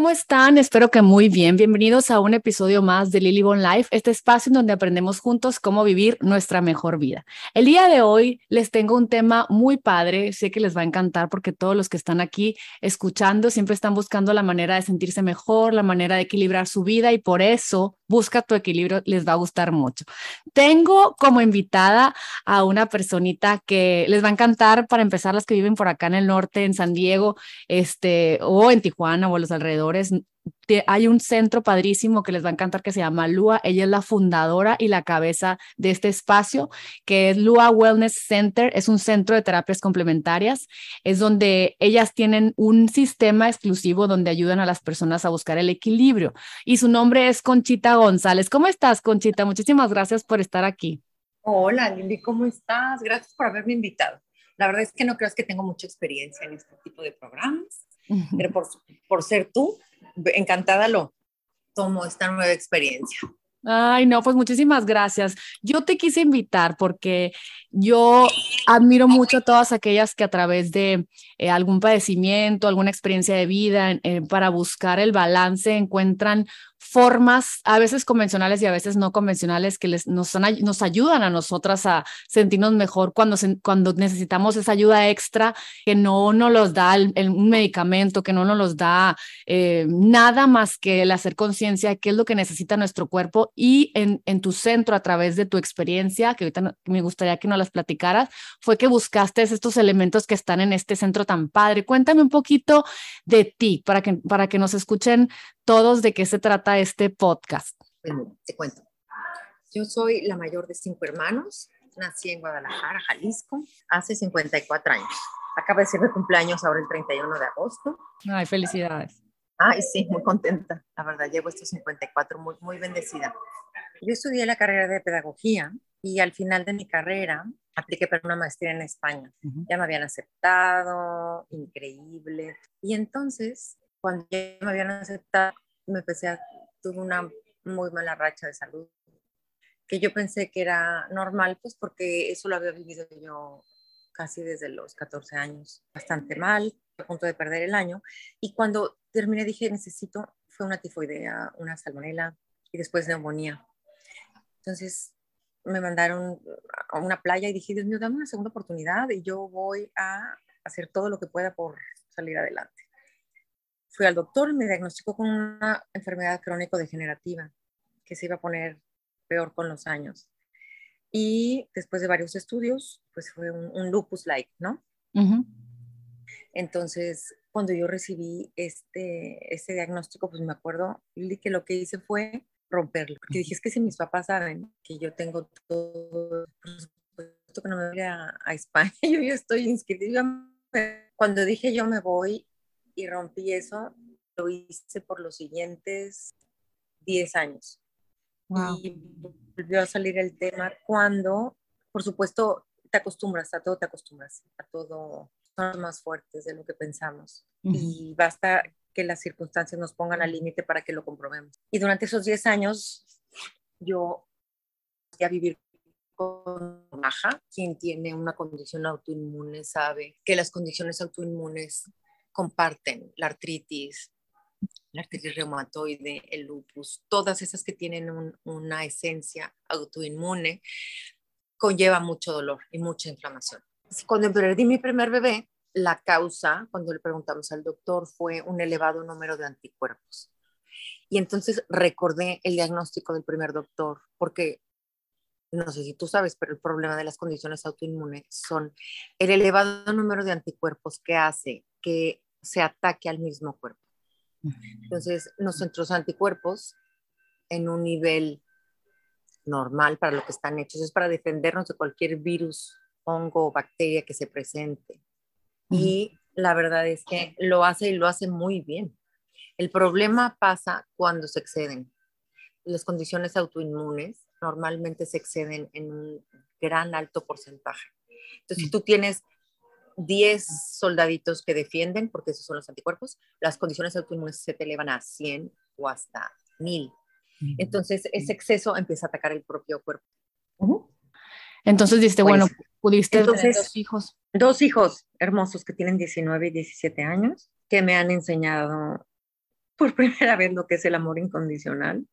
¿cómo están? Espero que muy bien. Bienvenidos a un episodio más de Lily Bon Life, este espacio en donde aprendemos juntos cómo vivir nuestra mejor vida. El día de hoy les tengo un tema muy padre, sé que les va a encantar porque todos los que están aquí escuchando siempre están buscando la manera de sentirse mejor, la manera de equilibrar su vida y por eso busca tu equilibrio, les va a gustar mucho. Tengo como invitada a una personita que les va a encantar para empezar las que viven por acá en el norte, en San Diego, este, o en Tijuana o en los alrededores. Hay un centro padrísimo que les va a encantar que se llama Lua. Ella es la fundadora y la cabeza de este espacio, que es Lua Wellness Center. Es un centro de terapias complementarias. Es donde ellas tienen un sistema exclusivo donde ayudan a las personas a buscar el equilibrio. Y su nombre es Conchita González. ¿Cómo estás, Conchita? Muchísimas gracias por estar aquí. Hola, Lili, ¿cómo estás? Gracias por haberme invitado. La verdad es que no creo que tengo mucha experiencia en este tipo de programas, pero por, ser tú, encantada lo tomo esta nueva experiencia. Ay, no, pues muchísimas gracias. Yo te quise invitar porque yo admiro mucho a todas aquellas que a través de eh, algún padecimiento, alguna experiencia de vida, para buscar el balance, encuentran formas, a veces convencionales y a veces no convencionales, que les, nos, nos ayudan a nosotras a sentirnos mejor cuando, cuando necesitamos esa ayuda extra que no nos los da un medicamento, que no nos los da eh, nada más que el hacer conciencia de qué es lo que necesita nuestro cuerpo y en, en, tu centro, a través de tu experiencia, que ahorita me gustaría que nos las platicaras, fue que buscaste estos elementos que están en este centro tan padre. Cuéntame un poquito de ti para que, para que nos escuchen todos de qué se trata este podcast. Bueno, te cuento. Yo soy la mayor de cinco hermanos. Nací en Guadalajara, Jalisco, hace 54 años. Acaba de ser mi cumpleaños ahora el 31 de agosto. Ay, felicidades. Ay, sí, muy contenta. La verdad, llevo estos 54 muy, muy bendecida. Yo estudié la carrera de pedagogía y al final de mi carrera apliqué para una maestría en España. Ya me habían aceptado, increíble. Y entonces cuando ya me habían aceptado, me empecé a, tuve una muy mala racha de salud, que yo pensé que era normal, pues porque eso lo había vivido yo casi desde los 14 años, bastante mal, a punto de perder el año, y cuando terminé dije, necesito, fue una tifoidea, una salmonela y después neumonía. Entonces me mandaron a una playa y dije, Dios mío, dame una segunda oportunidad y yo voy a hacer todo lo que pueda por salir adelante fui al doctor y me diagnosticó con una enfermedad crónico-degenerativa que se iba a poner peor con los años. Y después de varios estudios, pues fue un, lupus-like, ¿no? Entonces, cuando yo recibí este, este diagnóstico, pues me acuerdo que lo que hice fue romperlo. Porque dije, es que si mis papás saben que yo tengo todo, por supuesto que no me voy a, a España, yo ya estoy inscrita. Cuando dije yo me voy, y rompí eso, lo hice por los siguientes 10 años. Y volvió a salir el tema cuando, por supuesto, te acostumbras, a todo te acostumbras, a todo son más fuertes de lo que pensamos. Y basta que las circunstancias nos pongan al límite para que lo comprobemos. Y durante esos 10 años, yo a vivir con baja. Quien tiene una condición autoinmune sabe que las condiciones autoinmunes comparten la artritis, la artritis reumatoide, el lupus, todas esas que tienen una esencia autoinmune, conlleva mucho dolor y mucha inflamación. Cuando perdí mi primer bebé, la causa, cuando le preguntamos al doctor, fue un elevado número de anticuerpos. Y entonces recordé el diagnóstico del primer doctor, porque no sé si tú sabes, pero el problema de las condiciones autoinmunes son el elevado número de anticuerpos que hace que se ataque al mismo cuerpo. Entonces, nuestros anticuerpos en un nivel normal para lo que están hechos es para defendernos de cualquier virus, hongo o bacteria que se presente. Y la verdad es que lo hace y lo hace muy bien. El problema pasa cuando se exceden. Las condiciones autoinmunes normalmente se exceden en un gran alto porcentaje. Entonces, si tú tienes 10 soldaditos que defienden, porque esos son los anticuerpos, las condiciones autoinmunes se te elevan a 100 o hasta 1000. Entonces, ese exceso empieza a atacar el propio cuerpo. Entonces, dijiste, bueno, pues, pudiste entonces, dos hijos. Dos hijos hermosos que tienen 19 y 17 años, que me han enseñado por primera vez lo que es el amor incondicional.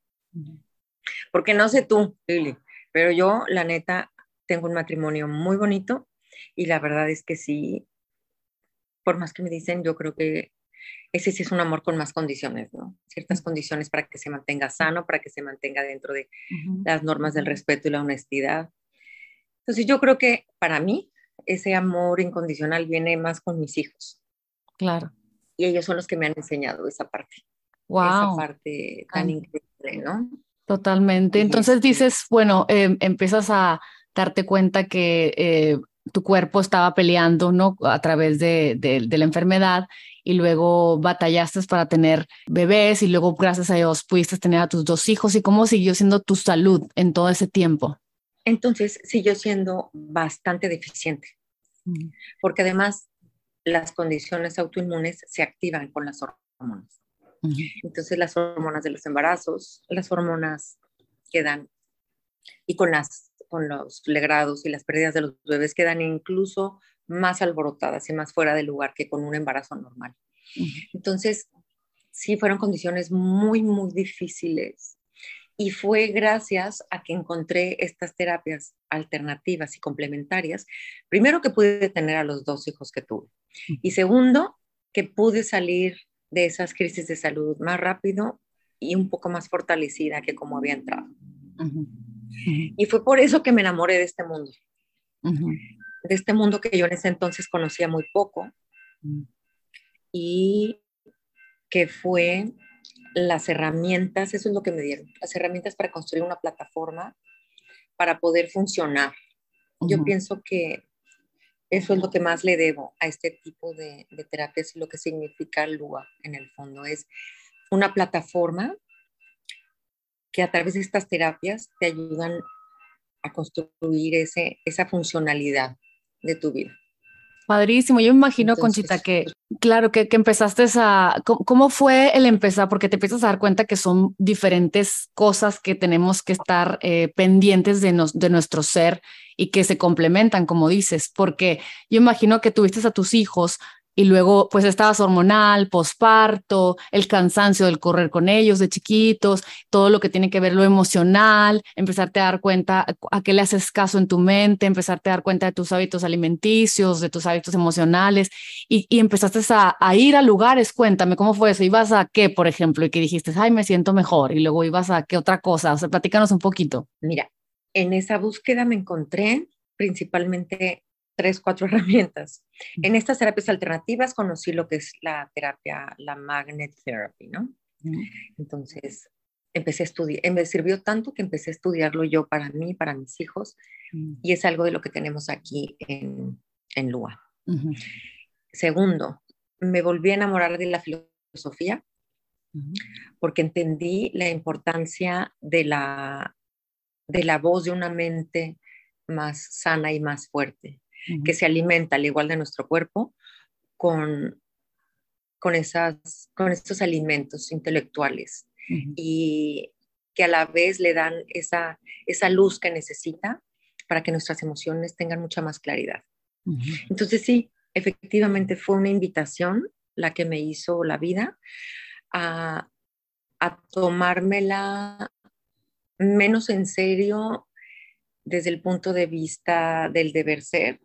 Porque no sé tú, Lili, pero yo, la neta, tengo un matrimonio muy bonito y la verdad es que sí, por más que me dicen, yo creo que ese sí es un amor con más condiciones, ¿no? Ciertas condiciones para que se mantenga sano, para que se mantenga dentro de las normas del respeto y la honestidad. Entonces yo creo que para mí ese amor incondicional viene más con mis hijos. Claro. Y ellos son los que me han enseñado esa parte. Wow. Esa parte tan increíble, ¿no? Totalmente. Entonces dices, bueno, em, empiezas a darte cuenta que eh, tu cuerpo estaba peleando, ¿no? A través de, de, la enfermedad y luego batallaste para tener bebés y luego, gracias a Dios, pudiste tener a tus dos hijos. ¿Y cómo siguió siendo tu salud en todo ese tiempo? Entonces siguió siendo bastante deficiente, mm. porque además las condiciones autoinmunes se activan con las hormonas. Entonces las hormonas de los embarazos, las hormonas quedan, y con, las, con los legrados y las pérdidas de los bebés quedan incluso más alborotadas y más fuera de lugar que con un embarazo normal. Entonces, sí, fueron condiciones muy, muy difíciles. Y fue gracias a que encontré estas terapias alternativas y complementarias, primero que pude tener a los dos hijos que tuve. Y segundo, que pude salir de esas crisis de salud más rápido y un poco más fortalecida que como había entrado. Y fue por eso que me enamoré de este mundo, de este mundo que yo en ese entonces conocía muy poco. Y que fue las herramientas, eso es lo que me dieron, las herramientas para construir una plataforma para poder funcionar. Yo pienso que eso es lo que más le debo a este tipo de, terapias y lo que significa LUA en el fondo. Es una plataforma que a través de estas terapias te ayudan a construir ese, esa funcionalidad de tu vida. Padrísimo. Yo me imagino, Conchita, que claro, que, que empezaste a... ¿cómo, fue el empezar? Porque te empiezas a dar cuenta que son diferentes cosas que tenemos que estar eh, pendientes de, nos, de nuestro ser y que se complementan, como dices, porque yo imagino que tuviste a tus hijos y luego pues estabas hormonal, posparto, el cansancio del correr con ellos de chiquitos, todo lo que tiene que ver lo emocional, empezarte a dar cuenta a qué le haces caso en tu mente, empezarte a dar cuenta de tus hábitos alimenticios, de tus hábitos emocionales y, y empezaste a, a, ir a lugares, cuéntame cómo fue eso, ibas a qué, por ejemplo, y que dijiste, ay, me siento mejor y luego ibas a qué otra cosa, o sea, platícanos un poquito. Mira, en esa búsqueda me encontré principalmente tres, cuatro herramientas. En estas terapias alternativas conocí lo que es la terapia, la magnet therapy, ¿no? Entonces, empecé a estudiar, me sirvió tanto que empecé a estudiarlo yo para mí, para mis hijos, y es algo de lo que tenemos aquí en, en Lua. Segundo, me volví a enamorar de la filosofía porque entendí la importancia de la, de la voz de una mente más sana y más fuerte que se alimenta al igual de nuestro cuerpo con, con, esas, con estos alimentos intelectuales y que a la vez le dan esa, esa luz que necesita para que nuestras emociones tengan mucha más claridad. Entonces sí, efectivamente fue una invitación la que me hizo la vida a, a tomármela menos en serio desde el punto de vista del deber ser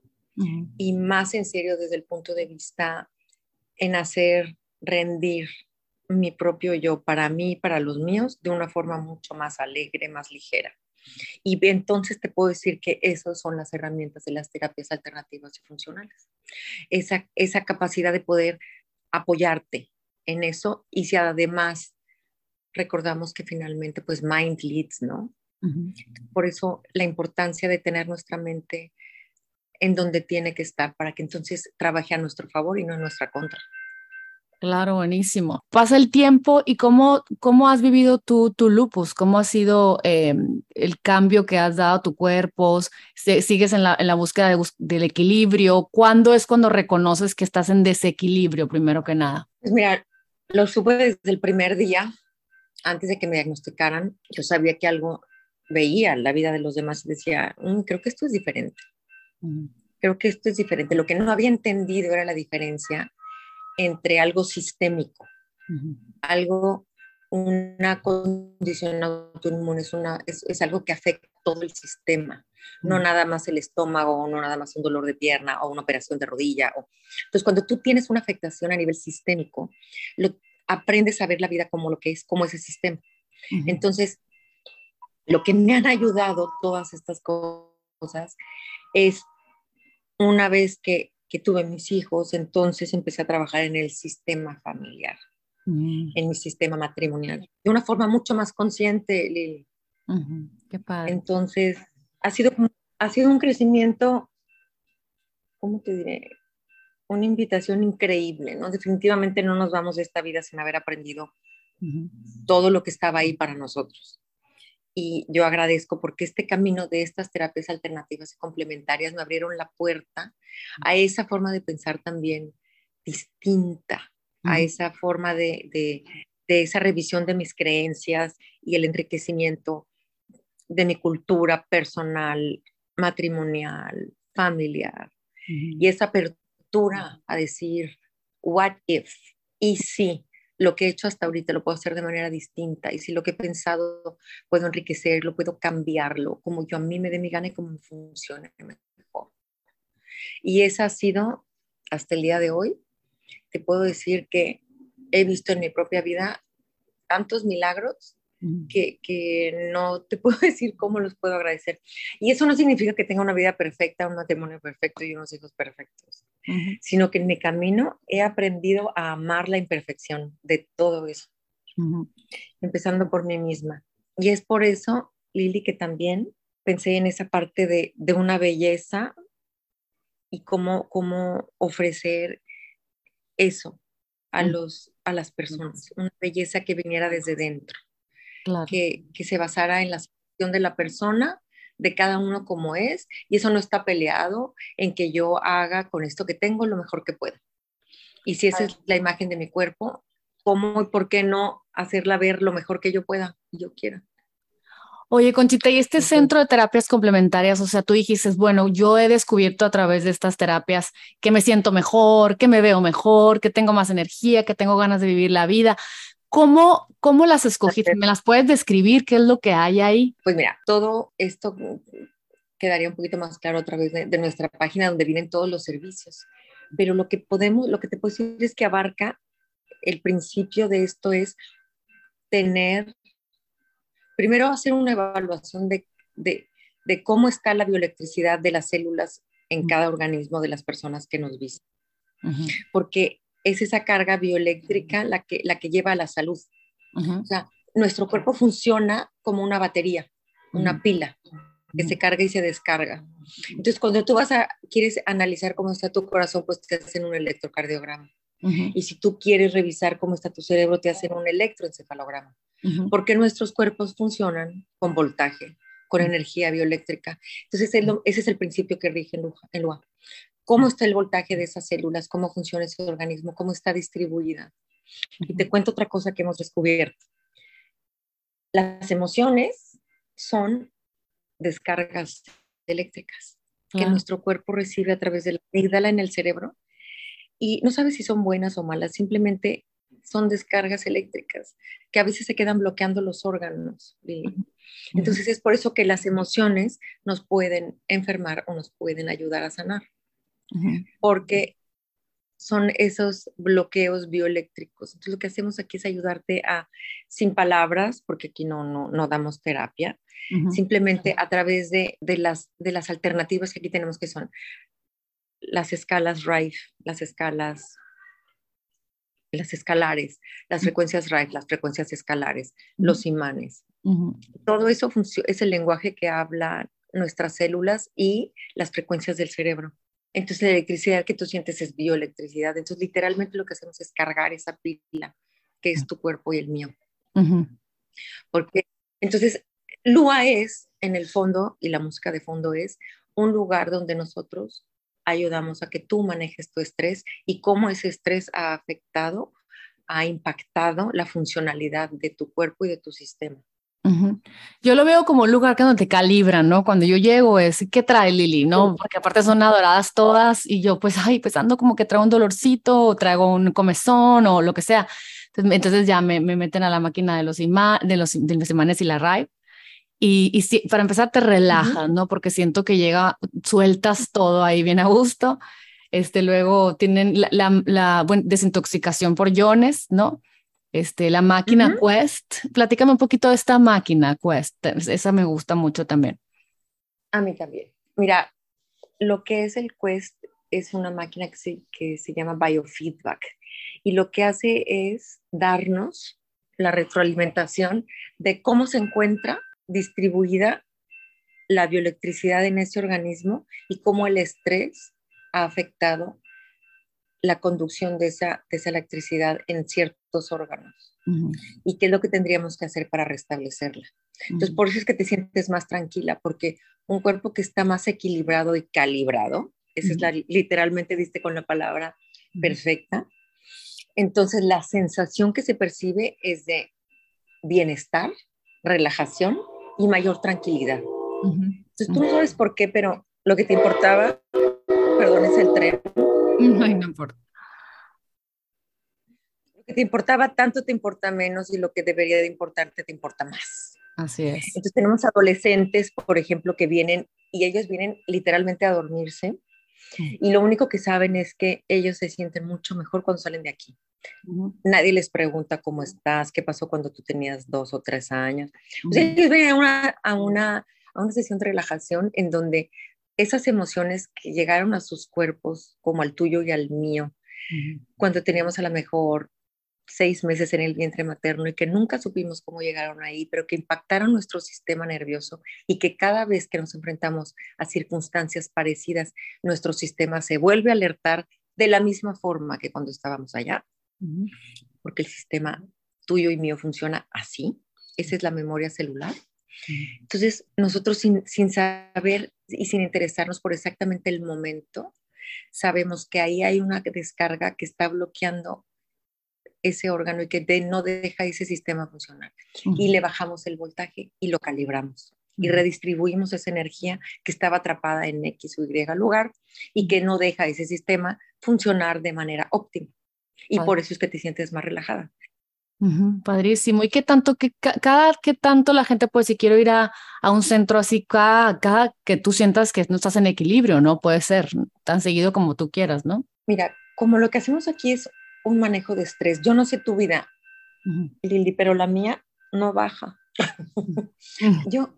y más en serio desde el punto de vista en hacer rendir mi propio yo para mí, para los míos, de una forma mucho más alegre, más ligera. Y entonces te puedo decir que esas son las herramientas de las terapias alternativas y funcionales. Esa, esa capacidad de poder apoyarte en eso y si además recordamos que finalmente pues mind leads, ¿no? Por eso la importancia de tener nuestra mente en donde tiene que estar para que entonces trabaje a nuestro favor y no en nuestra contra. Claro, buenísimo. Pasa el tiempo y cómo, cómo has vivido tú tu lupus, cómo ha sido em, el cambio que has dado a tu cuerpo, sigues en la, en la búsqueda del equilibrio, ¿cuándo es cuando reconoces que estás en desequilibrio, primero que nada? Pues mira, lo supe desde el primer día, antes de que me diagnosticaran, yo sabía que algo veía la vida de los demás y decía, mm, creo que esto es diferente. Creo que esto es diferente. Lo que no había entendido era la diferencia entre algo sistémico algo, una condición autoinmune es, una, es, es, algo que afecta todo el sistema, no nada más el estómago, no nada más un dolor de pierna o una operación de rodilla. O... Entonces, cuando tú tienes una afectación a nivel sistémico, lo, aprendes a ver la vida como lo que es, como ese sistema. Entonces, lo que me han ayudado todas estas cosas es una vez que, que tuve mis hijos, entonces empecé a trabajar en el sistema familiar. Mm. en mi sistema matrimonial, de una forma mucho más consciente, Lili. Qué padre. Entonces, ha sido, ha sido un crecimiento, ¿cómo te diré? Una invitación increíble, ¿no? Definitivamente no nos vamos de esta vida sin haber aprendido todo lo que estaba ahí para nosotros. Y yo agradezco porque este camino de estas terapias alternativas y complementarias me abrieron la puerta a esa forma de pensar también distinta, a esa forma de, de, esa revisión de mis creencias y el enriquecimiento de mi cultura personal, matrimonial, familiar. Y esa apertura a decir, what if? Y si lo que he hecho hasta ahorita lo puedo hacer de manera distinta. Y si lo que he pensado puedo enriquecerlo, puedo cambiarlo, como yo a mí me dé mi gana y como me funcione mejor. Y esa ha sido, hasta el día de hoy, te puedo decir que he visto en mi propia vida tantos milagros que, que, no te puedo decir cómo los puedo agradecer. Y eso no significa que tenga una vida perfecta, un matrimonio perfecto y unos hijos perfectos, sino que en mi camino he aprendido a amar la imperfección de todo eso, empezando por mí misma. Y es por eso, Lili, que también pensé en esa parte de, de una belleza y cómo, cómo ofrecer eso a, los, a las personas, una belleza que viniera desde dentro, que, que se basara en la situación de la persona, de cada uno como es, y eso no está peleado en que yo haga con esto que tengo lo mejor que pueda. Y si esa es la imagen de mi cuerpo, ¿cómo y por qué no hacerla ver lo mejor que yo pueda y yo quiera? Oye, Conchita, y este centro de terapias complementarias, o sea, tú dijiste, bueno, yo he descubierto a través de estas terapias que me siento mejor, que me veo mejor, que tengo más energía, que tengo ganas de vivir la vida. ¿Cómo, cómo las escogiste? ¿Me las puedes describir? ¿Qué es lo que hay ahí? Pues mira, todo esto quedaría un poquito más claro a través de, de nuestra página donde vienen todos los servicios. Pero lo que podemos, lo que te puedo decir es que abarca el principio de esto es tener primero hacer una evaluación de, cómo está la bioelectricidad de las células en cada organismo de las personas que nos visitan. Porque es esa carga bioeléctrica la que, la que lleva a la salud. O sea, nuestro cuerpo funciona como una batería, una pila que se carga y se descarga. Entonces, cuando tú vas a, quieres analizar cómo está tu corazón, pues te hacen un electrocardiograma. Y si tú quieres revisar cómo está tu cerebro, te hacen un electroencefalograma porque nuestros cuerpos funcionan con voltaje, con energía bioeléctrica. Entonces, ese es el principio que rige el LUA. ¿Cómo está el voltaje de esas células? ¿Cómo funciona ese organismo? ¿Cómo está distribuida? Y te cuento otra cosa que hemos descubierto. Las emociones son descargas eléctricas que nuestro cuerpo recibe a través de la amígdala en el cerebro y no sabes si son buenas o malas, simplemente son descargas eléctricas que a veces se quedan bloqueando los órganos. Entonces es por eso que las emociones nos pueden enfermar o nos pueden ayudar a sanar, porque son esos bloqueos bioeléctricos. Entonces lo que hacemos aquí es ayudarte a, sin palabras, porque aquí no, no, no damos terapia, simplemente a través de, de, las, de las alternativas que aquí tenemos que son las escalas Rife, las escalas las escalares, las frecuencias Rife, las frecuencias escalares, los imanes. Todo eso es el lenguaje que hablan nuestras células y las frecuencias del cerebro. Entonces la electricidad que tú sientes es bioelectricidad. Entonces literalmente lo que hacemos es cargar esa pila que es tu cuerpo y el mío. Porque entonces Lua es, en el fondo, y la música de fondo es un lugar donde nosotros ayudamos a que tú manejes tu estrés y cómo ese estrés ha afectado, ha impactado la funcionalidad de tu cuerpo y de tu sistema. Yo lo veo como un lugar que donde te calibran, ¿no? Cuando yo llego es, ¿qué trae Lili? ¿No? Porque aparte son adoradas todas y yo pues, ay, pues ando como que traigo un dolorcito o traigo un comezón o lo que sea. Entonces, ya me, me, meten a la máquina de los, de los, de los imanes y la RAI. Y, y para empezar te relajas, ¿no? Porque siento que llega, sueltas todo ahí bien a gusto. Este, luego tienen la, la, la desintoxicación por iones, ¿no? Este, la máquina Quest. Platícame un poquito de esta máquina Quest. Esa me gusta mucho también. A mí también. Mira, lo que es el Quest es una máquina que se, que se llama biofeedback y lo que hace es darnos la retroalimentación de cómo se encuentra distribuida la bioelectricidad en ese organismo y cómo el estrés ha afectado la conducción de esa, esa electricidad en ciertos órganos y qué es lo que tendríamos que hacer para restablecerla. Entonces, por eso es que te sientes más tranquila, porque un cuerpo que está más equilibrado y calibrado, esa es la, literalmente diste con la palabra perfecta, entonces la sensación que se percibe es de bienestar, relajación y mayor tranquilidad. Entonces, tú no sabes por qué, pero lo que te importaba, perdón, es el tren no importa. Lo que te importaba tanto te importa menos y lo que debería de importarte te importa más. Así es. Entonces tenemos adolescentes, por ejemplo, que vienen y ellos vienen literalmente a dormirse y lo único que saben es que ellos se sienten mucho mejor cuando salen de aquí. Nadie les pregunta cómo estás, qué pasó cuando tú tenías dos o tres años. O sea, ellos vienen a una, a, una, a una sesión de relajación en donde esas emociones que llegaron a sus cuerpos, como al tuyo y al mío, cuando teníamos a lo mejor seis meses en el vientre materno y que nunca supimos cómo llegaron ahí, pero que impactaron nuestro sistema nervioso y que cada vez que nos enfrentamos a circunstancias parecidas, nuestro sistema se vuelve a alertar de la misma forma que cuando estábamos allá, porque el sistema tuyo y mío funciona así, esa es la memoria celular. Entonces, nosotros sin, saber y sin interesarnos por exactamente el momento, sabemos que ahí hay una descarga que está bloqueando ese órgano y que no deja ese sistema funcionar. Y le bajamos el voltaje y lo calibramos. Y redistribuimos esa energía que estaba atrapada en X o Y lugar y que no deja ese sistema funcionar de manera óptima. Y por eso es que te sientes más relajada padrísimo. ¿Y qué tanto, que cada, qué tanto la gente, pues, si quiero ir a, a un centro así, cada, cada, que tú sientas que no estás en equilibrio, ¿no? Puede ser tan seguido como tú quieras, ¿no? Mira, como lo que hacemos aquí es un manejo de estrés. Yo no sé tu vida, Lili, pero la mía no baja. Yo,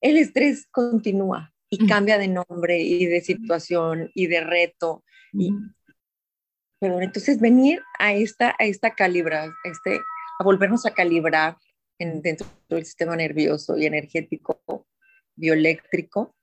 el estrés continúa y cambia de nombre y de situación y de reto. Y, pero entonces venir a esta, a esta calibra, este, a volvernos a calibrar en, dentro del sistema nervioso y energético bioeléctrico,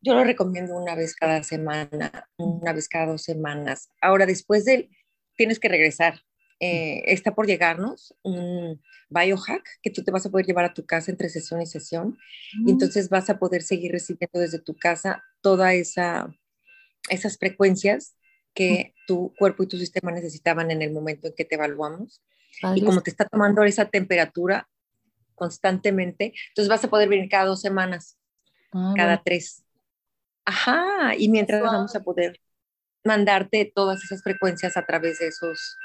yo lo recomiendo una vez cada semana, una vez cada dos semanas. Ahora, después de, tienes que regresar. Eh, está por llegarnos un biohack que tú te vas a poder llevar a tu casa entre sesión y sesión. Y entonces vas a poder seguir recibiendo desde tu casa toda esa esas frecuencias que tu cuerpo y tu sistema necesitaban en el momento en que te evaluamos. Y como te está tomando esa temperatura constantemente, entonces vas a poder venir cada dos semanas, ah, cada tres. Ajá, y mientras vamos a poder mandarte todas esas frecuencias a través de esos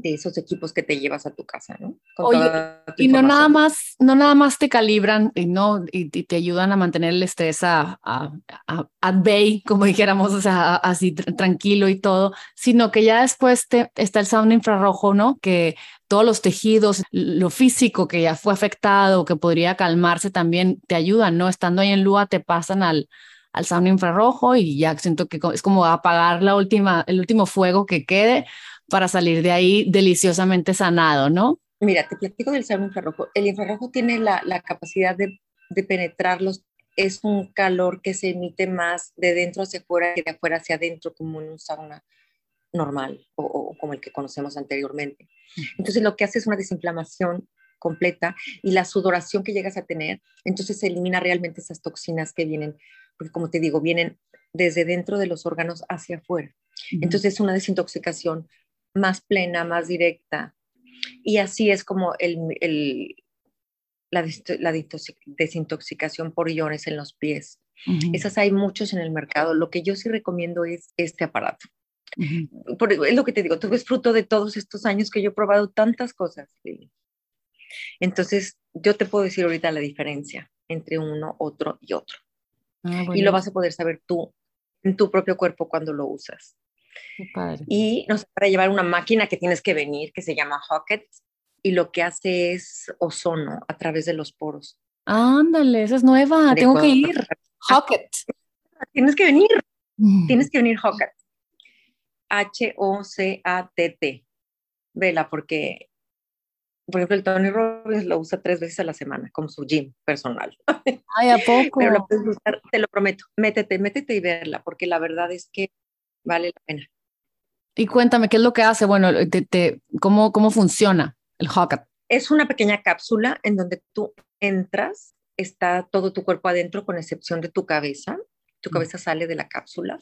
de esos equipos que te llevas a tu casa, ¿no? Oye, y no nada más, no nada más te calibran y no y, te ayudan a mantener el estrés a, a, a, bay, como dijéramos, o sea, así tranquilo y todo, sino que ya después te, está el sound infrarrojo, ¿no? Que todos los tejidos, lo físico que ya fue afectado, que podría calmarse también, te ayudan, ¿no? Estando ahí en Lua te pasan al, al sound infrarrojo y ya siento que es como apagar la última, el último fuego que quede para salir de ahí deliciosamente sanado, ¿no? Mira, te platico del sauna infrarrojo. El infrarrojo tiene la, la capacidad de, de, penetrarlos. Es un calor que se emite más de dentro hacia afuera que de afuera hacia adentro, como en un sauna normal o, o, como el que conocemos anteriormente. Entonces lo que hace es una desinflamación completa y la sudoración que llegas a tener, entonces se elimina realmente esas toxinas que vienen, porque como te digo, vienen desde dentro de los órganos hacia afuera. Entonces es una desintoxicación más plena, más directa. Y así es como el, la, desintoxicación por iones en los pies. Esas hay muchos en el mercado. Lo que yo sí recomiendo es este aparato. es lo que te digo, tú ves fruto de todos estos años que yo he probado tantas cosas. Entonces, yo te puedo decir ahorita la diferencia entre uno, otro y otro. Ah, y lo vas a poder saber tú en tu propio cuerpo cuando lo usas. Y nos para llevar una máquina que tienes que venir, que se llama Hocket, y lo que hace es ozono a través de los poros. Ándale, esa es nueva, tengo que ir. Hocket. Tienes que venir, mm. tienes que venir Hocket. H-O-C-A-T-T. Vela, porque, por ejemplo, el Tony Robbins lo usa tres veces a la semana, como su gym personal. Ay, ¿a poco? Pero lo puedes usar, te lo prometo. Métete, métete y verla, porque la verdad es que vale la pena. Y cuéntame, ¿qué es lo que hace? Bueno, te, ¿cómo, ¿cómo funciona el Hocket? Es una pequeña cápsula en donde tú entras, está todo tu cuerpo adentro con excepción de tu cabeza tu cabeza sale de la cápsula,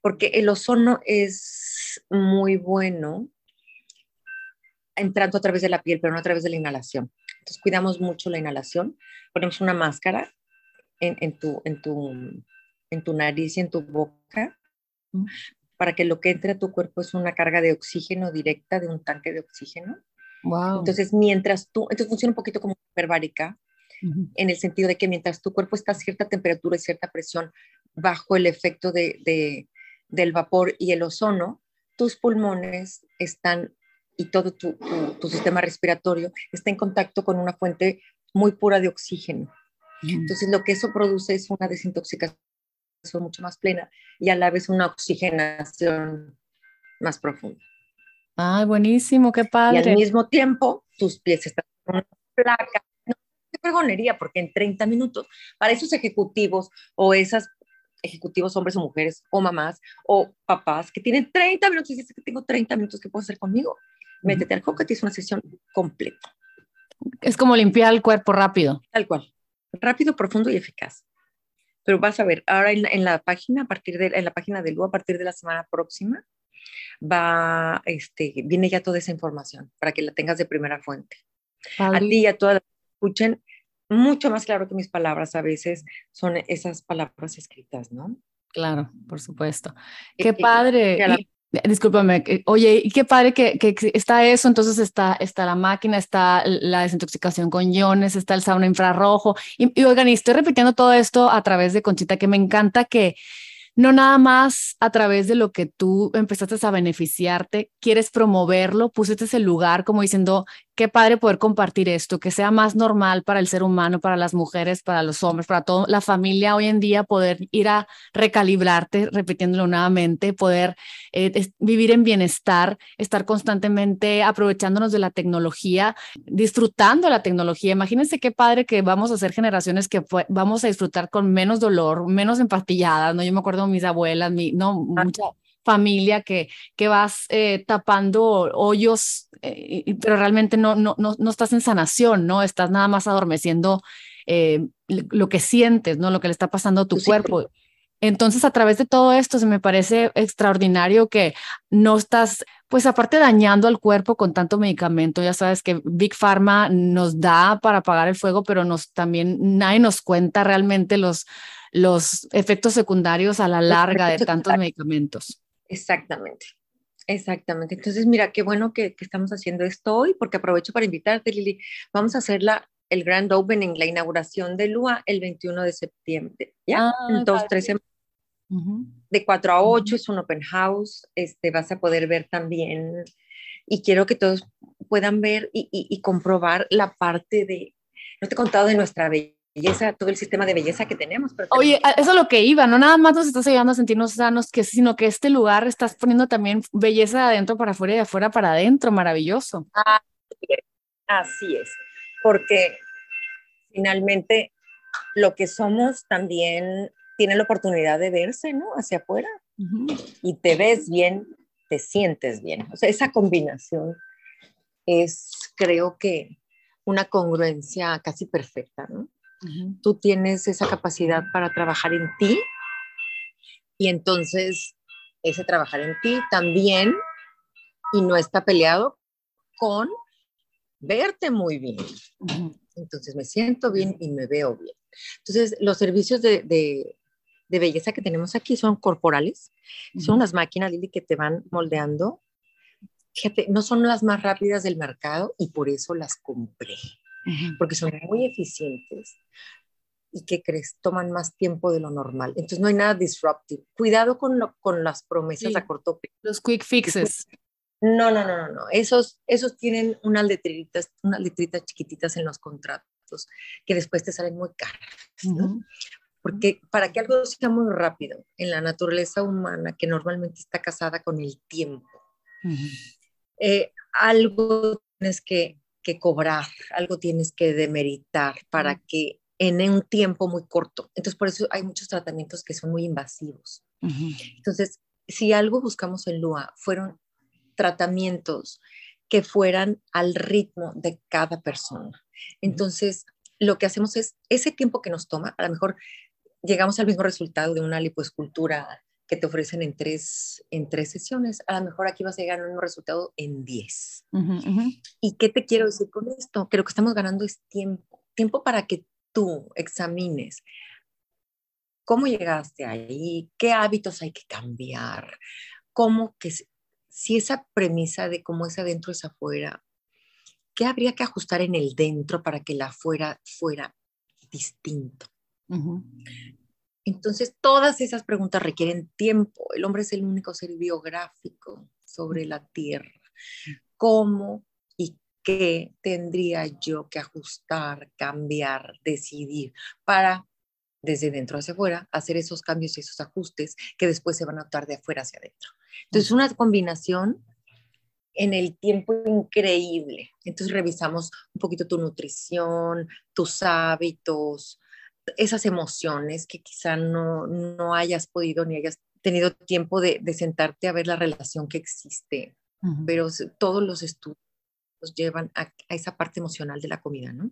porque el ozono es muy bueno entrando a través de la piel, pero no a través de la inhalación. Entonces cuidamos mucho la inhalación, ponemos una máscara en, tu, en, tu, en tu nariz y en tu boca para que lo que entre a tu cuerpo es una carga de oxígeno directa de un tanque de oxígeno. Wow. Entonces, mientras tú, entonces funciona un poquito como hiperbárica, en el sentido de que mientras tu cuerpo está a cierta temperatura y cierta presión, bajo el efecto de, del vapor y el ozono, tus pulmones están y todo tu, sistema respiratorio está en contacto con una fuente muy pura de oxígeno. Entonces, lo que eso produce es una desintoxicación mucho más plena y a la vez una oxigenación más profunda. Ay, buenísimo, qué padre. Y al mismo tiempo, tus pies están con una placa. No, qué fregonería, porque en 30 minutos, para esos ejecutivos o esas ejecutivos, hombres o mujeres, o mamás, o papás, que tienen 30 minutos y dices que tengo 30 minutos que puedo hacer conmigo. Métete al coca, es una sesión completa. Es como limpiar el cuerpo rápido. Tal cual. Rápido, profundo y eficaz. Pero vas a ver, ahora en la, página, a partir de, en la página de Lu, a partir de la semana próxima, va, este, viene ya toda esa información para que la tengas de primera fuente. A ti y a todas las que escuchen, mucho más claro que mis palabras a veces son esas palabras escritas, ¿no? Claro, por supuesto. Qué padre. Discúlpame, oye, y qué padre que, que, está eso, entonces está, está la máquina, está la desintoxicación con iones, está el sauna infrarrojo. Y, y oigan, y estoy repitiendo todo esto a través de Conchita, que me encanta que no nada más a través de lo que tú empezaste a beneficiarte, quieres promoverlo, pusiste ese lugar como diciendo, qué padre poder compartir esto, que sea más normal para el ser humano, para las mujeres, para los hombres, para toda la familia hoy en día, poder ir a recalibrarte, repitiéndolo nuevamente, poder eh, vivir en bienestar, estar constantemente aprovechándonos de la tecnología, disfrutando la tecnología. Imagínense qué padre que vamos a ser generaciones que vamos a disfrutar con menos dolor, menos empastilladas, ¿no? Yo me acuerdo mis abuelas, mi, no, ah. mucha familia que, que vas eh, tapando hoyos, eh, pero realmente no, no, no, no, estás en sanación, ¿no? Estás nada más adormeciendo eh, lo que sientes, ¿no? Lo que le está pasando a tu cuerpo. Entonces, a través de todo esto, se me parece extraordinario que no estás, pues aparte dañando al cuerpo con tanto medicamento, ya sabes que Big Pharma nos da para apagar el fuego, pero nos también nadie nos cuenta realmente los, los efectos secundarios a la larga de tantos medicamentos. Exactamente, exactamente. Entonces, mira, qué bueno que, estamos haciendo esto hoy, porque aprovecho para invitarte, Lili. Vamos a hacer la, el grand opening, la inauguración de Lua el 21 de septiembre, ¿ya? en dos, tres semanas. De 4 a 8 es un open house, este, vas a poder ver también, y quiero que todos puedan ver y, y comprobar la parte de, no te he contado de nuestra belleza belleza, todo el sistema de belleza que tenemos. Oye, eso es lo que iba, no nada más nos estás ayudando a sentirnos sanos, que, sino que este lugar estás poniendo también belleza de adentro para afuera y de afuera para adentro, maravilloso. Así es, porque finalmente lo que somos también tiene la oportunidad de verse, ¿no? Hacia afuera. Y te ves bien, te sientes bien. O sea, esa combinación es, creo que, una congruencia casi perfecta, ¿no? Tú tienes esa capacidad para trabajar en ti y entonces ese trabajar en ti también y no está peleado con verte muy bien. Entonces me siento bien y me veo bien. Entonces los servicios de, de belleza que tenemos aquí son corporales. Son unas máquinas, Lili, que te van moldeando. Fíjate, no son las más rápidas del mercado y por eso las compré. Porque son muy eficientes y que crees, toman más tiempo de lo normal. Entonces no hay nada disruptive. Cuidado con, lo, con las promesas a corto plazo. Los quick fixes. No, no, no, no, no. Esos, esos tienen unas letritas, unas letritas chiquititas en los contratos que después te salen muy caras, ¿no? Porque para que algo sea muy rápido en la naturaleza humana, que normalmente está casada con el tiempo, eh, algo tienes que, que, cobrar, algo tienes que demeritar para que en un tiempo muy corto. Entonces, por eso hay muchos tratamientos que son muy invasivos. Entonces, si algo buscamos en LUA, fueron tratamientos que fueran al ritmo de cada persona. Entonces, lo que hacemos es, ese tiempo que nos toma, a lo mejor llegamos al mismo resultado de una lipoescultura que te ofrecen en tres, en tres sesiones, a lo mejor aquí vas a llegar a un resultado en diez. ¿Y qué te quiero decir con esto? Que lo que estamos ganando es tiempo, tiempo para que tú examines cómo llegaste ahí, qué hábitos hay que cambiar, cómo que si esa premisa de cómo es adentro es afuera, ¿qué habría que ajustar en el dentro para que la afuera fuera distinto? Entonces, todas esas preguntas requieren tiempo. El hombre es el único ser biográfico sobre la tierra. ¿Cómo y qué tendría yo que ajustar, cambiar, decidir para, desde dentro hacia afuera, hacer esos cambios y esos ajustes que después se van a notar de afuera hacia adentro? Entonces, una combinación en el tiempo increíble. Entonces, revisamos un poquito tu nutrición, tus hábitos, esas emociones que quizá no, no hayas podido ni hayas tenido tiempo de, de sentarte a ver la relación que existe, pero todos los estudios nos llevan a, a, esa parte emocional de la comida, ¿no?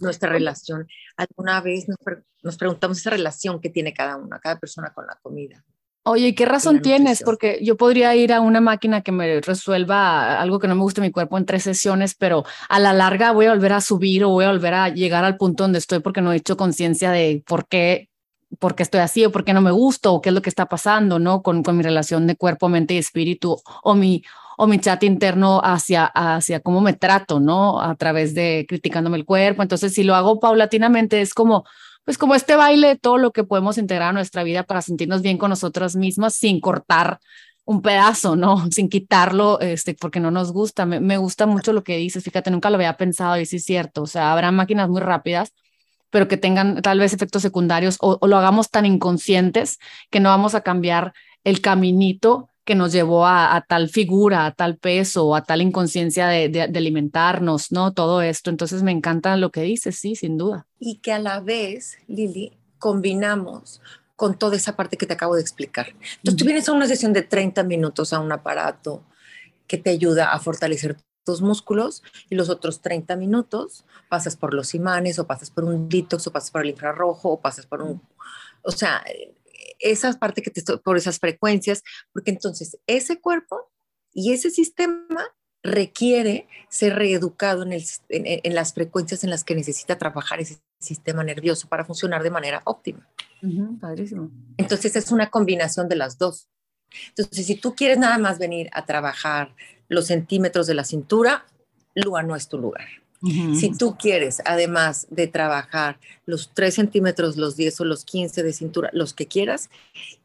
Nuestra relación. Alguna vez nos, nos, preguntamos esa relación que tiene cada una, cada persona con la comida. Oye, ¿qué razón tienes? Porque yo podría ir a una máquina que me resuelva algo que no me guste mi cuerpo en tres sesiones, pero a la larga voy a volver a subir o voy a volver a llegar al punto donde estoy porque no he hecho conciencia de por qué, por qué estoy así o por qué no me gusto o qué es lo que está pasando, ¿no? Con, con mi relación de cuerpo, mente y espíritu o mi, o mi chat interno hacia, hacia cómo me trato, ¿no? A través de criticándome el cuerpo. Entonces, si lo hago paulatinamente, es como pues como este baile, todo lo que podemos integrar a nuestra vida para sentirnos bien con nosotras mismas sin cortar un pedazo, ¿no? Sin quitarlo, este, porque no nos gusta. Me, gusta mucho lo que dices, fíjate, nunca lo había pensado y sí es cierto, o sea, habrá máquinas muy rápidas, pero que tengan tal vez efectos secundarios o lo hagamos tan inconscientes que no vamos a cambiar el caminito que nos llevó a, a, tal figura, a tal peso, a tal inconsciencia de, de, de, alimentarnos, ¿no? Todo esto. Entonces me encanta lo que dices, sí, sin duda. Y que a la vez, Lili, combinamos con toda esa parte que te acabo de explicar. Entonces uh -huh. tú vienes a una sesión de 30 minutos a un aparato que te ayuda a fortalecer tus músculos y los otros 30 minutos pasas por los imanes o pasas por un detox o pasas por el infrarrojo o pasas por un... O sea, esa parte que te por esas frecuencias, porque entonces ese cuerpo y ese sistema requiere ser reeducado en, el, en, en, las frecuencias en las que necesita trabajar ese sistema nervioso para funcionar de manera óptima. Uh -huh, padrísimo. Entonces es una combinación de las dos. Entonces, si tú quieres nada más venir a trabajar los centímetros de la cintura, Lua no es tu lugar. Si tú quieres, además de trabajar los 3 centímetros, los 10 o los 15 de cintura, los que quieras,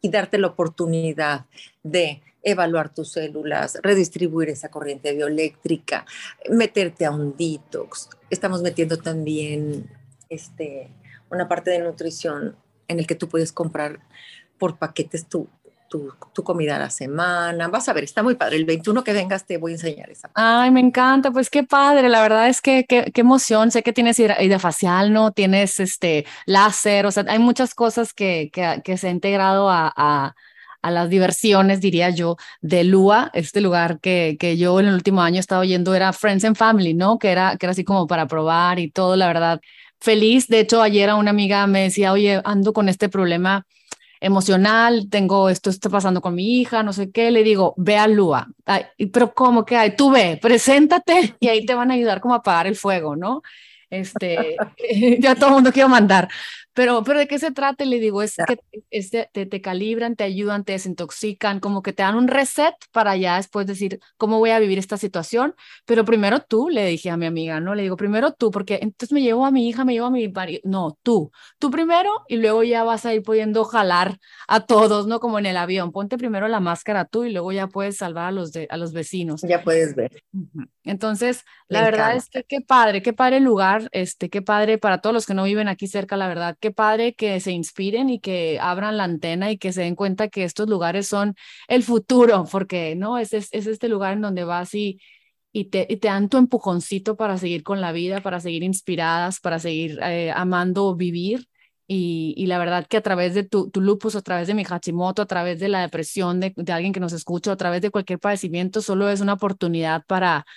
y darte la oportunidad de evaluar tus células, redistribuir esa corriente bioeléctrica, meterte a un detox. Estamos metiendo también este, una parte de nutrición en el que tú puedes comprar por paquetes tu, tu, tu, comida a la semana. Vas a ver, está muy padre. El 21 que vengas te voy a enseñar esa. Ay, me encanta, pues qué padre. La verdad es que qué, qué emoción. Sé que tienes facial, ¿no? Tienes este láser, o sea, hay muchas cosas que, que, que se ha integrado a, a a las diversiones, diría yo, de Lua, este lugar que, que yo en el último año he estado yendo era Friends and Family, ¿no? Que era, que era así como para probar y todo, la verdad, feliz. De hecho, ayer a una amiga me decía, oye, ando con este problema emocional, tengo esto está pasando con mi hija, no sé qué, le digo, ve a Lua, Ay, pero ¿cómo que hay? Tú ve, preséntate y ahí te van a ayudar como a apagar el fuego, ¿no? Este, ya todo el mundo quiero mandar, pero, pero ¿de qué se trata? Le digo, es que es te, te, calibran, te ayudan, te desintoxican, como que te dan un reset para ya después decir cómo voy a vivir esta situación. Pero primero tú, le dije a mi amiga, ¿no? Le digo, primero tú, porque entonces me llevo a mi hija, me llevo a mi marido. No, tú, tú primero y luego ya vas a ir pudiendo jalar a todos, ¿no? Como en el avión. Ponte primero la máscara tú y luego ya puedes salvar a los, de, a los vecinos. Ya puedes ver. Entonces, la verdad es que qué padre, qué padre lugar, este, qué padre para todos los que no viven aquí cerca, la verdad, qué padre que se inspiren y que abran la antena y que se den cuenta que estos lugares son el futuro, porque no es, es, este lugar en donde vas y, y te, te, dan tu empujoncito para seguir con la vida, para seguir inspiradas, para seguir eh, amando vivir. Y, y, la verdad que a través de tu, tu, lupus, a través de mi Hachimoto, a través de la depresión de, de alguien que nos escucha, a través de cualquier padecimiento, solo es una oportunidad para,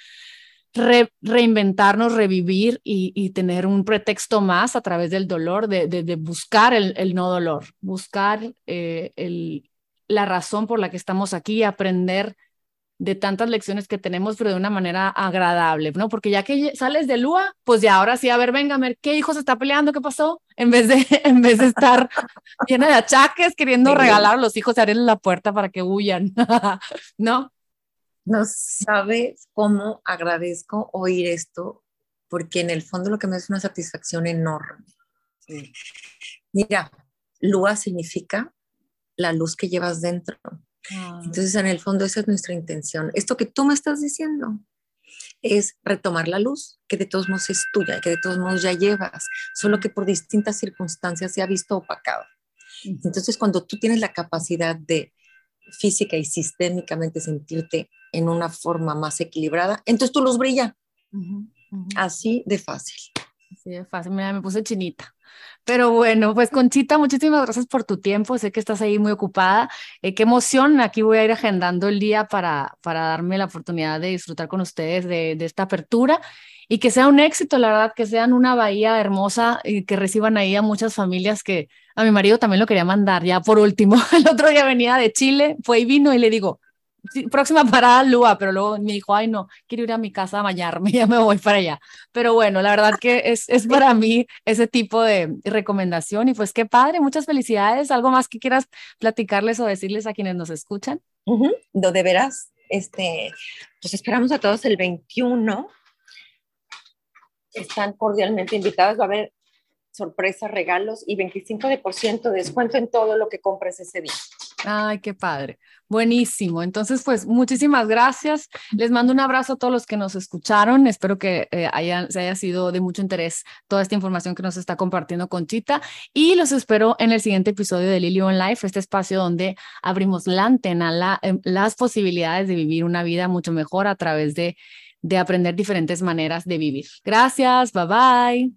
reinventarnos, revivir y, tener un pretexto más a través del dolor, de, buscar el, no dolor, buscar eh, el, la razón por la que estamos aquí, aprender de tantas lecciones que tenemos, pero de una manera agradable, ¿no? Porque ya que sales de Lua, pues ya ahora sí, a ver, venga, a ver, ¿qué hijo se está peleando? ¿Qué pasó? En vez de, en vez de estar llena de achaques, queriendo regalar a los hijos y abrirles la puerta para que huyan, ¿no? No sabes cómo agradezco oír esto, porque en el fondo lo que me es una satisfacción enorme. Mira, Lua significa la luz que llevas dentro. Ah. Entonces, en el fondo, esa es nuestra intención. Esto que tú me estás diciendo es retomar la luz, que de todos modos es tuya, que de todos modos ya llevas, solo que por distintas circunstancias se ha visto opacado. Entonces, cuando tú tienes la capacidad de física y sistémicamente sentirte en una forma más equilibrada, entonces tu luz brilla. Así de fácil. Así de fácil, mira, me puse chinita. Pero bueno, pues Conchita, muchísimas gracias por tu tiempo. Sé que estás ahí muy ocupada. Eh, qué emoción. Aquí voy a ir agendando el día para, para darme la oportunidad de disfrutar con ustedes de, de esta apertura y que sea un éxito, la verdad, que sean una bahía hermosa y que reciban ahí a muchas familias que a mi marido también lo quería mandar. Ya por último, el otro día venía de Chile, fue y vino y le digo, próxima parada Lua, pero luego me dijo, ay no, quiero ir a mi casa a bañarme, ya me voy para allá. Pero bueno, la verdad que es, es para mí ese tipo de recomendación y pues qué padre, muchas felicidades. ¿Algo más que quieras platicarles o decirles a quienes nos escuchan? no, de veras, este, pues esperamos a todos el 21. Están cordialmente invitados, va a haber sorpresas, regalos y 25% de descuento en todo lo que compres ese día. Ay, qué padre. Buenísimo. Entonces, pues muchísimas gracias. Les mando un abrazo a todos los que nos escucharon. Espero que eh, se haya sido de mucho interés toda esta información que nos está compartiendo Conchita. Y los espero en el siguiente episodio de Lily on Life, este espacio donde abrimos la antena, em, las posibilidades de vivir una vida mucho mejor a través de, de aprender diferentes maneras de vivir. Gracias. Bye bye.